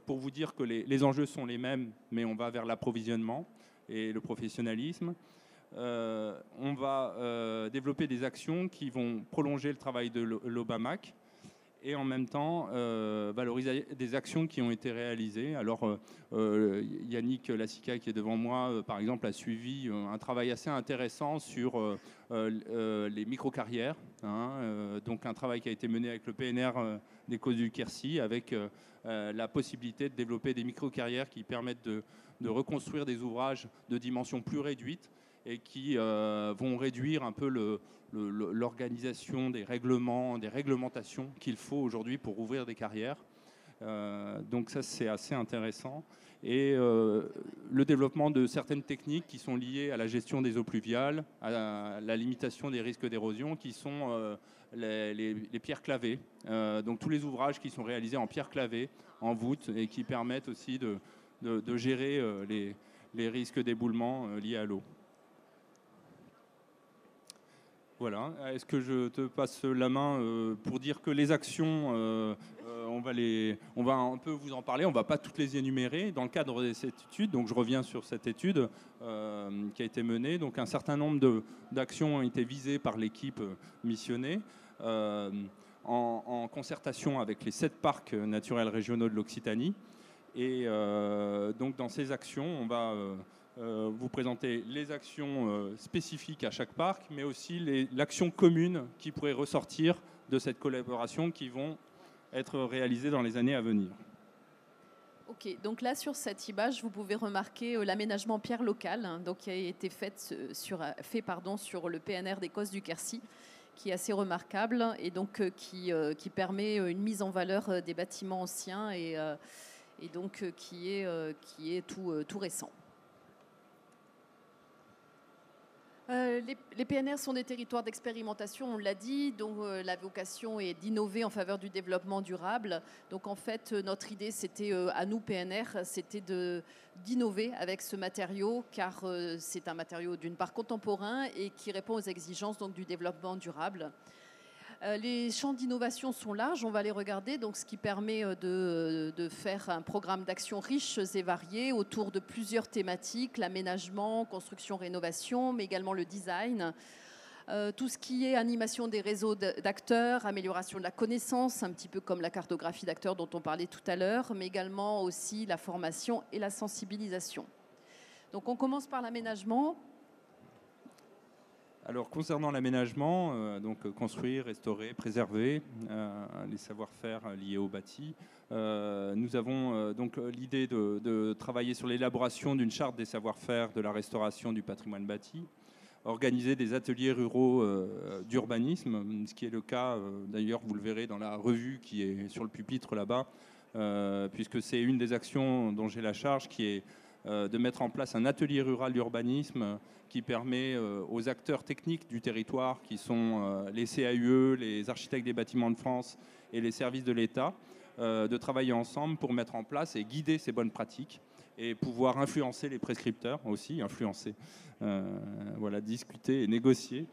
pour vous dire que les, enjeux sont les mêmes, mais on va vers l'approvisionnement et le professionnalisme. on va développer des actions qui vont prolonger le travail de l'Obamac, et en même temps euh, valoriser des actions qui ont été réalisées. Alors euh, euh, Yannick Lassica qui est devant moi, par exemple, a suivi un travail assez intéressant sur les micro-carrières. Hein, donc un travail qui a été mené avec le PNR des causes du Quercy, avec la possibilité de développer des micro-carrières qui permettent de, de, reconstruire des ouvrages de dimensions plus réduites et qui vont réduire un peu l'organisation des règlements, des réglementations qu'il faut aujourd'hui pour ouvrir des carrières. Euh, donc ça, c'est assez intéressant. et le développement de certaines techniques qui sont liées à la gestion des eaux pluviales, à la limitation des risques d'érosion, qui sont les, pierres clavées. donc tous les ouvrages qui sont réalisés en pierre clavée, en voûte, et qui permettent aussi de, de, gérer les, les risques d'éboulement liés à l'eau. Voilà. Est-ce que je te passe la main euh, pour dire que les actions, euh, euh, on, va on va un peu vous en parler, on ne va pas toutes les énumérer dans le cadre de cette étude. Donc je reviens sur cette étude qui a été menée. Donc un certain nombre d'actions ont été visées par l'équipe missionnée. En, concertation avec les sept parcs naturels régionaux de l'Occitanie. Et donc dans ces actions, on va vous présenter les actions euh, spécifiques à chaque parc, mais aussi l'action commune qui pourrait ressortir de cette collaboration qui vont être réalisées dans les années à venir. Ok, donc là sur cette image, vous pouvez remarquer euh, l'aménagement pierre local, hein, donc qui a été fait sur, le PNR des Cosses du Quercy, qui est assez remarquable et donc qui, permet une mise en valeur des bâtiments anciens et, donc qui est, tout récent. Euh, les, PNR sont des territoires d'expérimentation, on l'a dit, dont euh, la vocation est d'innover en faveur du développement durable. Donc en fait, euh, notre idée, c'était à nous PNR, c'était d'innover avec ce matériau, car c'est un matériau d'une part contemporain et qui répond aux exigences donc, du développement durable. Euh, les champs d'innovation sont larges, on va les regarder, donc ce qui permet euh, de, faire un programme d'action riche et varié autour de plusieurs thématiques, l'aménagement, construction, rénovation, mais également le design. Euh, tout ce qui est animation des réseaux d'acteurs, amélioration de la connaissance, un petit peu comme la cartographie d'acteurs dont on parlait tout à l'heure, mais également aussi la formation et la sensibilisation. Donc on commence par l'aménagement. Alors concernant l'aménagement, euh, donc euh, construire, restaurer, préserver euh, les savoir-faire liés au bâti, nous avons donc l'idée de, travailler sur l'élaboration d'une charte des savoir-faire de la restauration du patrimoine bâti, organiser des ateliers ruraux d'urbanisme, ce qui est le cas d'ailleurs, vous le verrez dans la revue qui est sur le pupitre là-bas, puisque c'est une des actions dont j'ai la charge qui est de mettre en place un atelier rural d'urbanisme qui permet euh, aux acteurs techniques du territoire, qui sont euh, les CAUE, les architectes des bâtiments de France et les services de l'État, euh, de travailler ensemble pour mettre en place et guider ces bonnes pratiques et pouvoir influencer les prescripteurs aussi, influencer, voilà, discuter et négocier.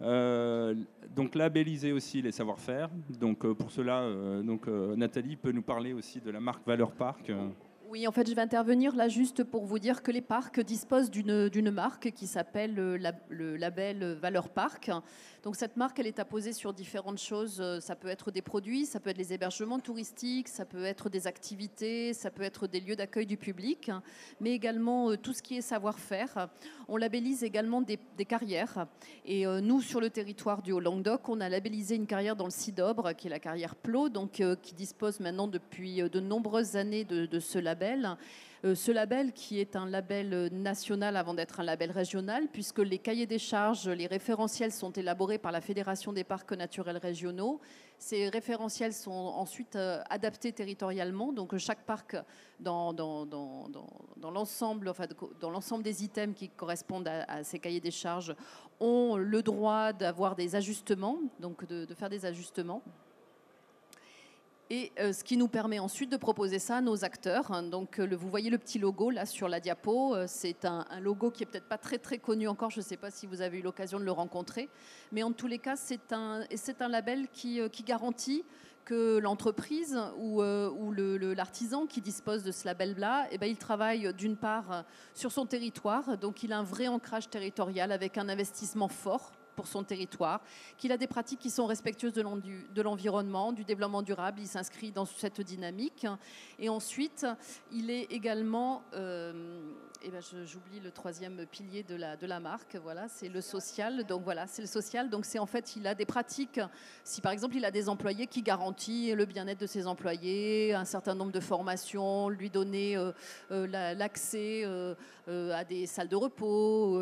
donc labelliser aussi les savoir-faire. Donc pour cela, Nathalie peut nous parler aussi de la marque Valeur Parc. Oui, en fait, je vais intervenir là juste pour vous dire que les parcs disposent d'une marque qui s'appelle euh, le label Valeur Parc. Donc cette marque, elle est apposée sur différentes choses. Euh, ça peut être des produits, ça peut être les hébergements touristiques, ça peut être des activités, ça peut être des lieux d'accueil du public, mais également euh, tout ce qui est savoir-faire. On labellise également des, carrières. Et nous, sur le territoire du Haut-Languedoc, on a labellisé une carrière dans le Cidobre, qui est la carrière Plot, donc qui dispose maintenant depuis de nombreuses années de ce label. Euh, ce label qui est un label national avant d'être un label régional, puisque les cahiers des charges, les référentiels sont élaborés par la Fédération des parcs naturels régionaux. Ces référentiels sont ensuite euh, adaptés territorialement, donc chaque parc dans, l'ensemble des items qui correspondent à, ces cahiers des charges ont le droit d'avoir des ajustements, donc de faire des ajustements. Et euh, ce qui nous permet ensuite de proposer ça à nos acteurs. Hein. Donc, euh, vous voyez le petit logo là sur la diapo. Euh, c'est un, logo qui est peut-être pas très connu encore. Je ne sais pas si vous avez eu l'occasion de le rencontrer, mais en tous les cas, c'est un, label qui, garantit que l'entreprise ou, ou l'artisan qui dispose de ce label-là, eh ben, il travaille d'une part sur son territoire, donc il a un vrai ancrage territorial avec un investissement fort pour son territoire, qu'il a des pratiques qui sont respectueuses de l'environnement, du développement durable. Il s'inscrit dans cette dynamique. Et ensuite, il est également, euh, eh ben j'oublie le troisième pilier de la, de la marque, voilà, c'est le social. Donc voilà, c'est le social. Donc c'est en fait, il a des pratiques. Si par exemple, il a des employés qui garantissent le bien-être de ses employés, un certain nombre de formations, lui donner euh, euh, l'accès à des salles de repos,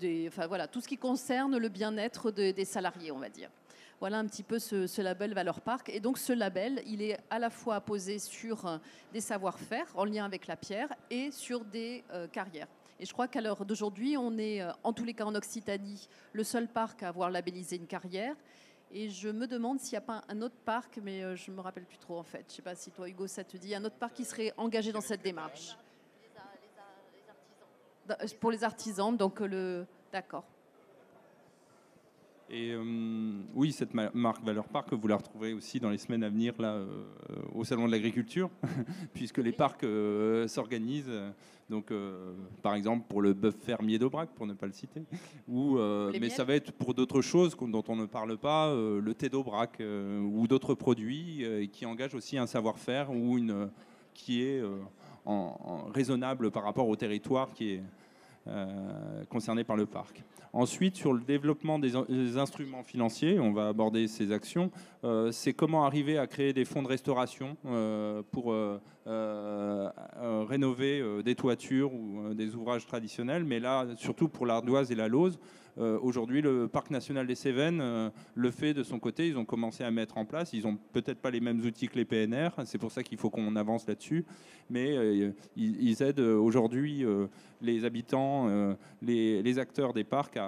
des, enfin voilà, tout ce qui concerne le bien-être des salariés, on va dire. Voilà un petit peu ce, label Valeur Parc. Et donc ce label, il est à la fois posé sur des savoir-faire en lien avec la pierre et sur des carrières. Et je crois qu'à l'heure d'aujourd'hui, on est, en tous les cas en Occitanie, le seul parc à avoir labellisé une carrière. Et je me demande s'il n'y a pas un autre parc, mais euh, je ne me rappelle plus trop en fait. Je ne sais pas si toi, Hugo, ça te dit, un autre parc qui serait engagé dans cette démarche. Pour les artisans, donc euh, le. D'accord. Et euh, oui, cette marque Valeur Parc, vous la retrouverez aussi dans les semaines à venir là, euh, au Salon de l'Agriculture, puisque les parcs euh, s'organisent. Donc, par exemple, pour le bœuf fermier d'Aubrac, pour ne pas le citer. Ou, mais ça va être pour d'autres choses dont on ne parle pas, le thé d'Aubrac ou d'autres produits qui engagent aussi un savoir-faire ou une qui est en, raisonnable par rapport au territoire qui est concerné par le parc. Ensuite, sur le développement des, instruments financiers, on va aborder ces actions. Euh, c'est comment arriver à créer des fonds de restauration euh, pour euh, rénover des toitures ou des ouvrages traditionnels, mais là, surtout pour l'ardoise et la lose. Aujourd'hui, le Parc national des Cévennes le fait de son côté. Ils ont commencé à mettre en place. Ils n'ont peut-être pas les mêmes outils que les PNR. C'est pour ça qu'il faut qu'on avance là-dessus. Mais ils, aident aujourd'hui les habitants, les, acteurs des parcs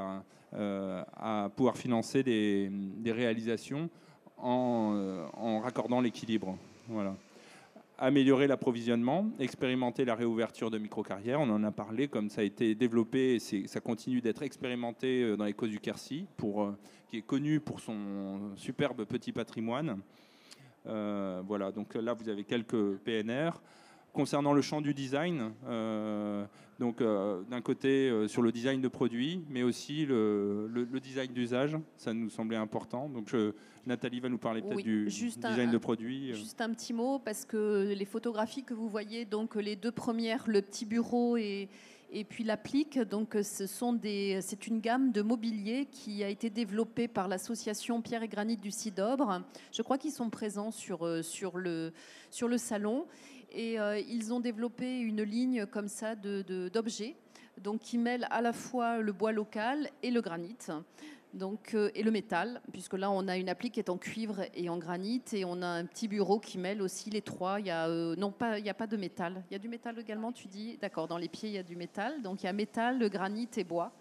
euh, à, pouvoir financer des, réalisations en, en raccordant l'équilibre. Voilà améliorer l'approvisionnement, expérimenter la réouverture de micro-carrières. On en a parlé, comme ça a été développé, et ça continue d'être expérimenté euh, dans les côtes du Quercy, euh, qui est connu pour son superbe petit patrimoine. voilà, donc là, vous avez quelques PNR. Concernant le champ du design, euh, donc euh, d'un côté euh, sur le design de produits, mais aussi le, design d'usage, ça nous semblait important. Donc Nathalie va nous parler peut-être du design de produits. Juste un petit mot parce que les photographies que vous voyez, donc les deux premières, le petit bureau et, et puis l'applique. Donc ce sont des, c'est une gamme de mobilier qui a été développée par l'association Pierre et Granit du Cidobre. Je crois qu'ils sont présents sur, sur, le, sur le salon. Et euh, ils ont développé une ligne comme ça d'objets, qui mêle à la fois le bois local et le granit. Donc, euh, et le métal, puisque là on a une appli qui est en cuivre et en granit, et on a un petit bureau qui mêle aussi les trois. Il y a, euh, non pas, il n'y a pas de métal. Il y a du métal également, tu dis? D'accord, dans les pieds il y a du métal. Donc il y a métal, granit et bois.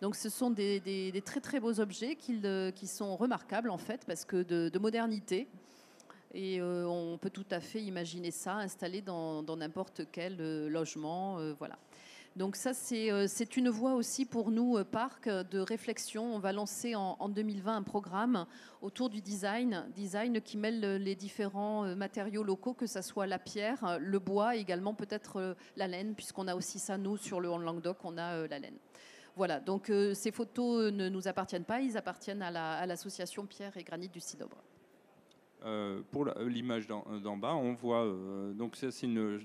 Donc ce sont des, très très beaux objets qui, sont remarquables en fait, parce que de modernité. Et euh, on peut tout à fait imaginer ça installé dans n'importe quel euh, logement. Euh, voilà. Donc ça, c'est une voie aussi pour nous, Parc, de réflexion. On va lancer en, en, 2020 un programme autour du design, design qui mêle les différents matériaux locaux, que ce soit la pierre, le bois, également peut-être la laine, puisqu'on a aussi ça, nous, sur le Languedoc, on a la laine. Voilà, donc ces photos ne nous appartiennent pas, ils appartiennent à l'association Pierre et Granit du Cidobre. Euh, pour l'image d'en bas, on voit euh, donc ça c'est une,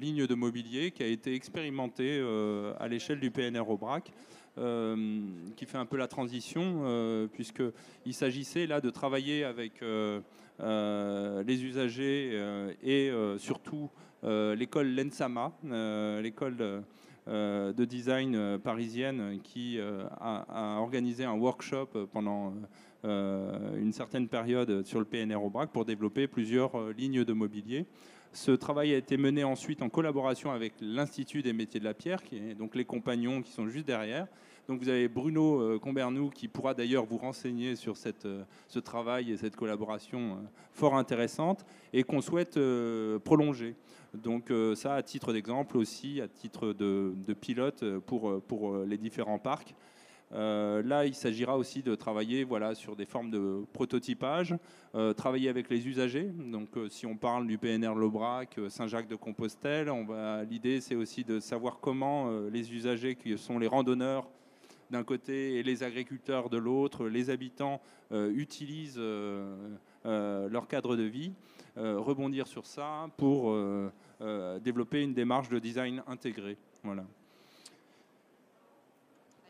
ligne de mobilier qui a été expérimentée euh, à l'échelle du PNR Aubrac, qui fait un peu la transition puisqu'il s'agissait là de travailler avec les usagers et surtout l'école Lensama, l'école de design parisienne qui a, organisé un workshop pendant euh, une certaine période sur le PNR au BRAC pour développer plusieurs euh, lignes de mobilier. Ce travail a été mené ensuite en collaboration avec l'Institut des métiers de la pierre, qui est donc les compagnons qui sont juste derrière. Donc vous avez Bruno euh, Combernou qui pourra d'ailleurs vous renseigner sur cette, ce travail et cette collaboration fort intéressante et qu'on souhaite prolonger. Donc ça, à titre d'exemple aussi, à titre de, de pilote pour, pour les différents parcs. Euh, là, il s'agira aussi de travailler voilà, sur des formes de prototypage, euh, travailler avec les usagers. Donc, euh, si on parle du PNR Lobrac, Saint-Jacques de Compostelle, l'idée c'est aussi de savoir comment les usagers qui sont les randonneurs d'un côté et les agriculteurs de l'autre, les habitants utilisent leur cadre de vie, rebondir sur ça pour développer une démarche de design intégré. Voilà.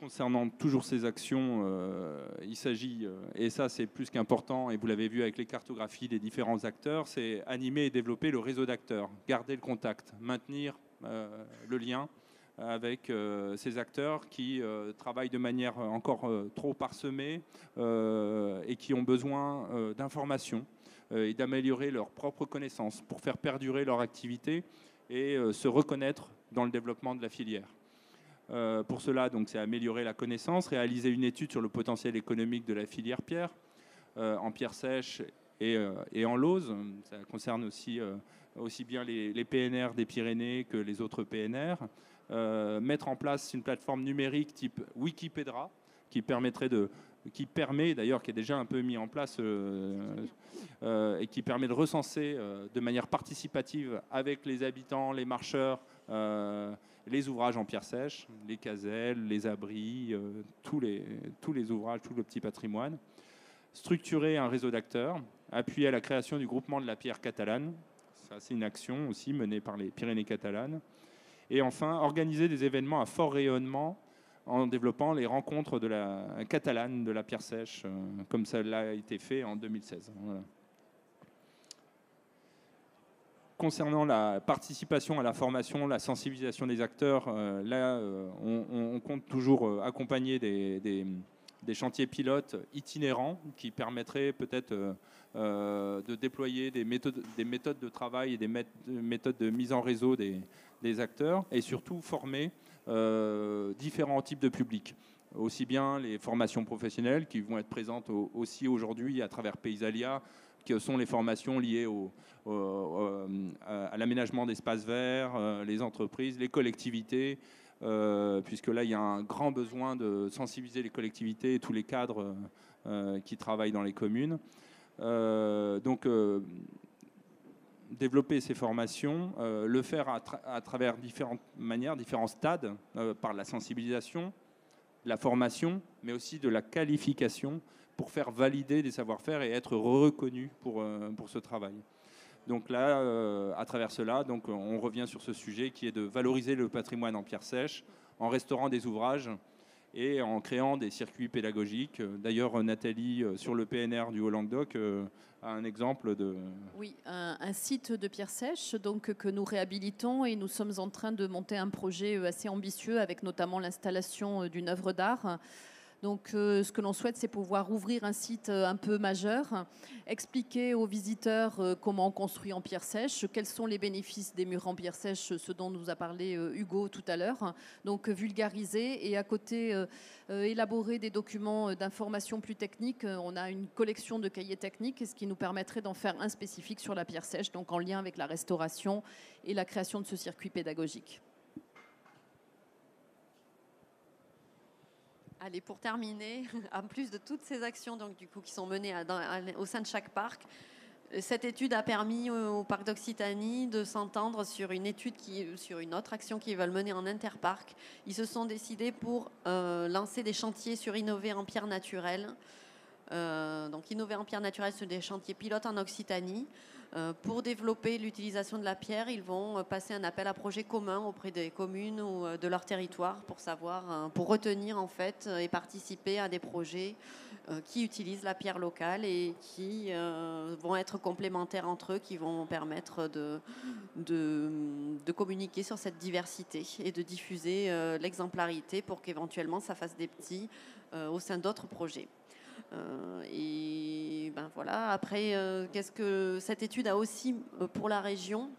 Concernant toujours ces actions, euh, il s'agit, euh, et ça c'est plus qu'important, et vous l'avez vu avec les cartographies des différents acteurs, c'est animer et développer le réseau d'acteurs, garder le contact, maintenir euh, le lien avec ces acteurs qui travaillent de manière encore trop parsemée et qui ont besoin d'informations et d'améliorer leurs propres connaissances pour faire perdurer leur activité et se reconnaître dans le développement de la filière. Euh, pour cela, donc, c'est améliorer la connaissance, réaliser une étude sur le potentiel économique de la filière pierre euh, en pierre sèche et, euh, et, en lauze. Ça concerne aussi, aussi bien les, PNR des Pyrénées que les autres PNR. mettre en place une plateforme numérique type Wikipédia qui permettrait de, qui permet d'ailleurs, qui est déjà un peu mis en place et qui permet de recenser de manière participative avec les habitants, les marcheurs, les ouvrages en pierre sèche, les caselles, les abris, euh, tous, les, tous les ouvrages, tout le petit patrimoine. Structurer un réseau d'acteurs, appuyer à la création du groupement de la pierre catalane. C'est une action aussi menée par les Pyrénées catalanes. Et enfin, organiser des événements à fort rayonnement en développant les rencontres de la catalane de la pierre sèche, euh, comme ça l'a été fait en 2016. Voilà. Concernant la participation à la formation, la sensibilisation des acteurs, euh, là, euh, on, compte toujours euh, accompagner des, chantiers pilotes itinérants qui permettraient peut-être de déployer des méthodes, des méthodes de travail et des méthodes de mise en réseau des, acteurs et surtout former différents types de publics. Aussi bien les formations professionnelles qui vont être présentes aussi aujourd'hui à travers Paysalia, que sont les formations liées au, à l'aménagement d'espaces verts, euh, les entreprises, les collectivités, euh, puisque là, il y a un grand besoin de sensibiliser les collectivités et tous les cadres euh, qui travaillent dans les communes. donc, développer ces formations, le faire à, travers différentes manières, différents stades, par la sensibilisation, la formation, mais aussi de la qualification pour faire valider des savoir-faire et être reconnu pour, euh, pour ce travail. Donc là, euh, à travers cela, donc on revient sur ce sujet qui est de valoriser le patrimoine en pierre sèche en restaurant des ouvrages et en créant des circuits pédagogiques. D'ailleurs, Nathalie, euh, sur le PNR du Haut-Languedoc, a un exemple de... Oui, un, un, site de pierre sèche donc, que nous réhabilitons et nous sommes en train de monter un projet assez ambitieux avec notamment l'installation d'une œuvre d'art donc, euh, ce que l'on souhaite, c'est pouvoir ouvrir un site euh, un peu majeur, expliquer aux visiteurs euh, comment on construit en pierre sèche, quels sont les bénéfices des murs en pierre sèche, ce dont nous a parlé Hugo tout à l'heure. Donc, vulgariser et à côté élaborer des documents d'information plus techniques. On a une collection de cahiers techniques, ce qui nous permettrait d'en faire un spécifique sur la pierre sèche, donc en lien avec la restauration et la création de ce circuit pédagogique. Allez, pour terminer, en plus de toutes ces actions donc, du coup, qui sont menées au sein de chaque parc, cette étude a permis au, parc d'Occitanie de s'entendre sur une étude sur une autre action qu'ils veulent mener en interparc. Ils se sont décidés pour euh, lancer des chantiers sur innover en pierre naturelle. Euh, donc innover en pierre naturelle sur des chantiers pilotes en Occitanie. Euh, pour développer l'utilisation de la pierre, ils vont euh, passer un appel à projet commun auprès des communes ou euh, de leur territoire pour savoir, pour retenir en fait et participer à des projets qui utilisent la pierre locale et qui vont être complémentaires entre eux, qui vont permettre de, de, de communiquer sur cette diversité et de diffuser l'exemplarité pour qu'éventuellement ça fasse des petits au sein d'autres projets. Euh, et ben voilà. Après, euh, qu'est-ce que cette étude a aussi euh, pour la région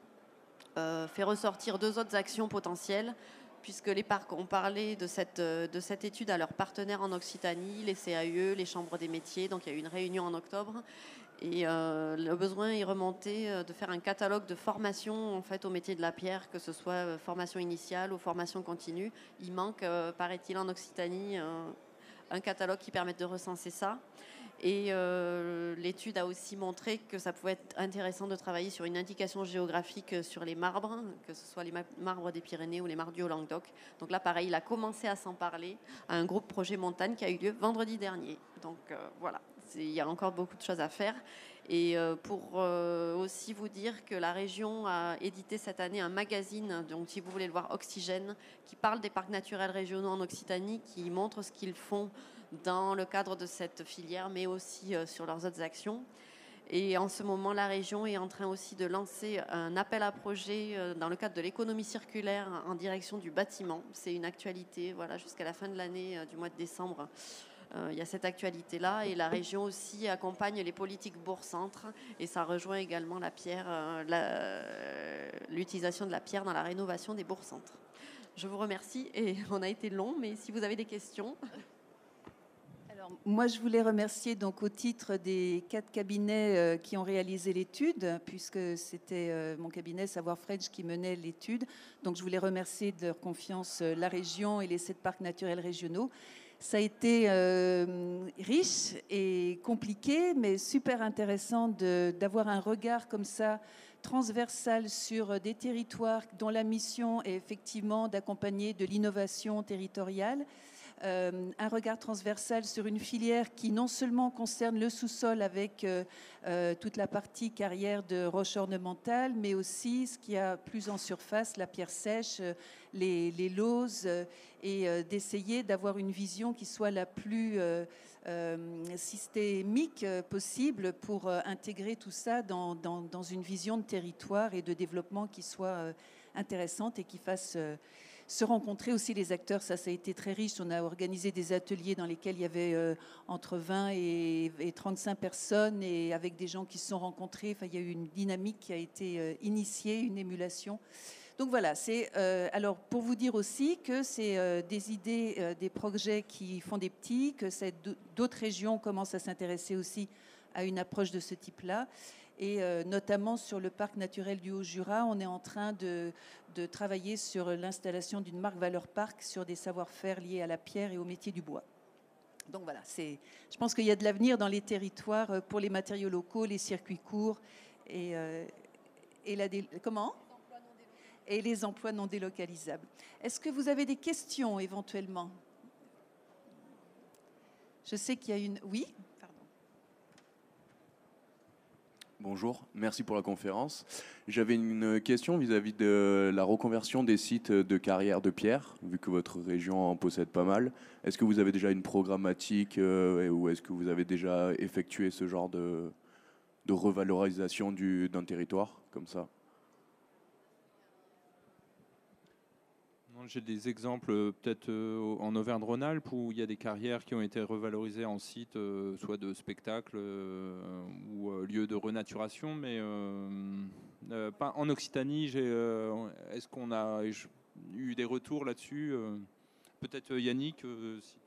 fait ressortir deux autres actions potentielles puisque les parcs ont parlé de cette, de cette étude à leurs partenaires en Occitanie, les CAE, les chambres des métiers. Donc il y a eu une réunion en octobre. Et le besoin est remonté de faire un catalogue de formation en fait, au métier de la pierre, que ce soit formation initiale ou formation continue. Il manque, paraît-il, en Occitanie un catalogue qui permette de recenser ça. Et euh, l'étude a aussi montré que ça pouvait être intéressant de travailler sur une indication géographique sur les marbres, que ce soit les marbres des Pyrénées ou les marbres du Languedoc. Donc là, pareil, il a commencé à s'en parler à un groupe projet montagne qui a eu lieu vendredi dernier. Donc euh, voilà, il y a encore beaucoup de choses à faire. Et euh, pour aussi vous dire que la région a édité cette année un magazine, donc si vous voulez le voir, Oxygène, qui parle des parcs naturels régionaux en Occitanie, qui montre ce qu'ils font dans le cadre de cette filière, mais aussi euh, sur leurs autres actions. Et en ce moment, la région est en train aussi de lancer un appel à projet euh, dans le cadre de l'économie circulaire en direction du bâtiment. C'est une actualité, voilà, jusqu'à la fin de l'année, euh, du mois de décembre. Euh, il y a cette actualité-là et la région aussi accompagne les politiques bourg-centre et ça rejoint également la pierre, l'utilisation de la pierre dans la rénovation des bourgs-centres. Je vous remercie et on a été long, mais si vous avez des questions. Moi, je voulais remercier donc au titre des quatre cabinets euh, qui ont réalisé l'étude, puisque c'était euh, mon cabinet Savoir French qui menait l'étude. Donc, je voulais remercier de leur confiance euh, la région et les sept parcs naturels régionaux. Ça a été riche et compliqué, mais super intéressant d'avoir un regard comme ça transversal sur des territoires dont la mission est effectivement d'accompagner de l'innovation territoriale euh, un regard transversal sur une filière qui non seulement concerne le sous-sol avec euh, euh, toute la partie carrière de roche ornementale, mais aussi ce qui a plus en surface, la pierre sèche, les, les lauses, et d'essayer d'avoir une vision qui soit la plus systémique possible pour intégrer tout ça dans, une vision de territoire et de développement qui soit intéressante et qui fasse se rencontrer aussi les acteurs. Ça, ça a été très riche. On a organisé des ateliers dans lesquels il y avait euh, entre 20 et, 35 personnes et avec des gens qui se sont rencontrés. Enfin, il y a eu une dynamique qui a été euh, initiée, une émulation. Donc voilà, c'est euh, alors pour vous dire aussi que c'est des idées, des projets qui font des petits, que d'autres régions commencent à s'intéresser aussi à une approche de ce type-là. Et euh, notamment sur le parc naturel du Haut-Jura, on est en train de, travailler sur l'installation d'une marque Valeur Parc sur des savoir-faire liés à la pierre et au métier du bois. Donc voilà, je pense qu'il y a de l'avenir dans les territoires euh, pour les matériaux locaux, les circuits courts et, euh, et la comment? Et les emplois non délocalisables. Est-ce que vous avez des questions éventuellement? Je sais qu'il y a une. Oui? Bonjour, merci pour la conférence. J'avais une question vis-à-vis de la reconversion des sites de carrière de pierre, vu que votre région en possède pas mal. Est-ce que vous avez déjà une programmatique euh, ou est-ce que vous avez déjà effectué ce genre de, de revalorisation d'un territoire comme ça? J'ai des exemples euh, peut-être euh, en Auvergne-Rhône-Alpes où il y a des carrières qui ont été revalorisées en site, euh, soit de spectacle ou lieu de renaturation, mais pas en Occitanie. Est-ce qu'on a eu des retours là-dessus Peut-être Yannick, si.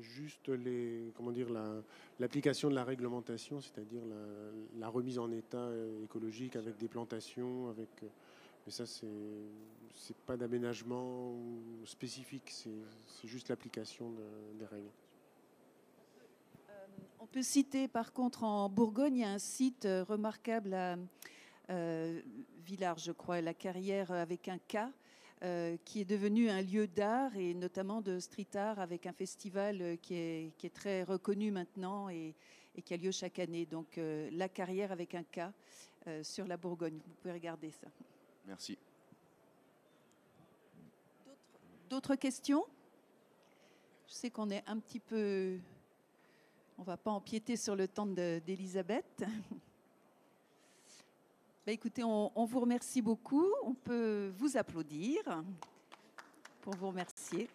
Juste les, comment dire, l'application de la réglementation, c'est-à-dire la, la, remise en état écologique avec des plantations, avec mais ça, c'est n'est pas d'aménagement spécifique, c'est juste l'application des règles. Euh, on peut citer par contre en Bourgogne, il y a un site euh, remarquable à euh, Villars, je crois, la carrière avec un K, qui est devenu un lieu d'art et notamment de street art avec un festival qui est, très reconnu maintenant et, qui a lieu chaque année. Donc la carrière avec un K sur la Bourgogne. Vous pouvez regarder ça. Merci. D'autres questions? Je sais qu'on est un petit peu... On ne va pas empiéter sur le temps d'Elisabeth. Bah, écoutez, on, on vous remercie beaucoup. On peut vous applaudir pour vous remercier.